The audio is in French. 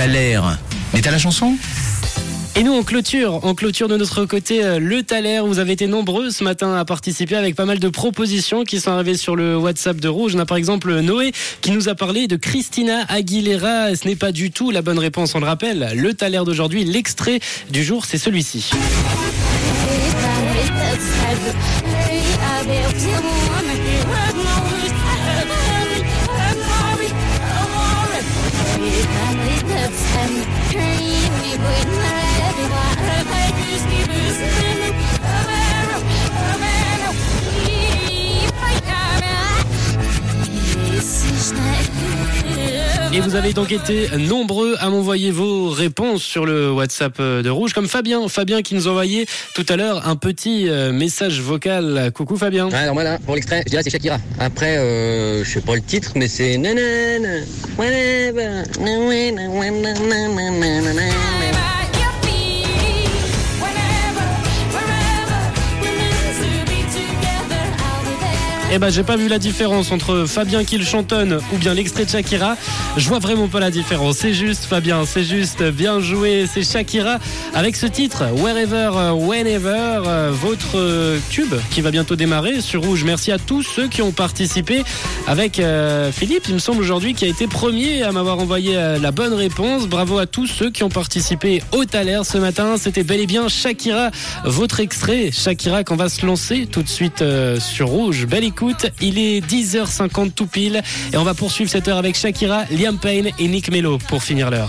t'as l'air. Mais t'as la chanson Et nous, on clôture, on clôture de notre côté euh, le Thaler. Vous avez été nombreux ce matin à participer avec pas mal de propositions qui sont arrivées sur le WhatsApp de Rouge. On a par exemple Noé qui nous a parlé de Christina Aguilera. Ce n'est pas du tout la bonne réponse, on le rappelle. Le Thaler d'aujourd'hui, l'extrait du jour, c'est celui-ci. Et vous avez donc été nombreux à m'envoyer vos réponses sur le WhatsApp de Rouge, comme Fabien, Fabien qui nous envoyait tout à l'heure un petit euh, message vocal. Coucou Fabien. Ouais, alors voilà, pour l'extrait, je dirais c'est Shakira. Après, euh, je sais pas le titre, mais c'est Eh ben, j'ai pas vu la différence entre Fabien qui le chantonne ou bien l'extrait de Shakira. Je vois vraiment pas la différence. C'est juste, Fabien, c'est juste. Bien joué. C'est Shakira avec ce titre, Wherever, Whenever, euh, votre euh, tube qui va bientôt démarrer sur Rouge. Merci à tous ceux qui ont participé avec euh, Philippe, il me semble aujourd'hui, qui a été premier à m'avoir envoyé la bonne réponse. Bravo à tous ceux qui ont participé au Thaler ce matin. C'était bel et bien Shakira, votre extrait. Shakira qu'on va se lancer tout de suite sur Rouge. Belle écoute. Il est 10h50 tout pile et on va poursuivre cette heure avec Shakira, Liam Payne et Nick Mello pour finir l'heure.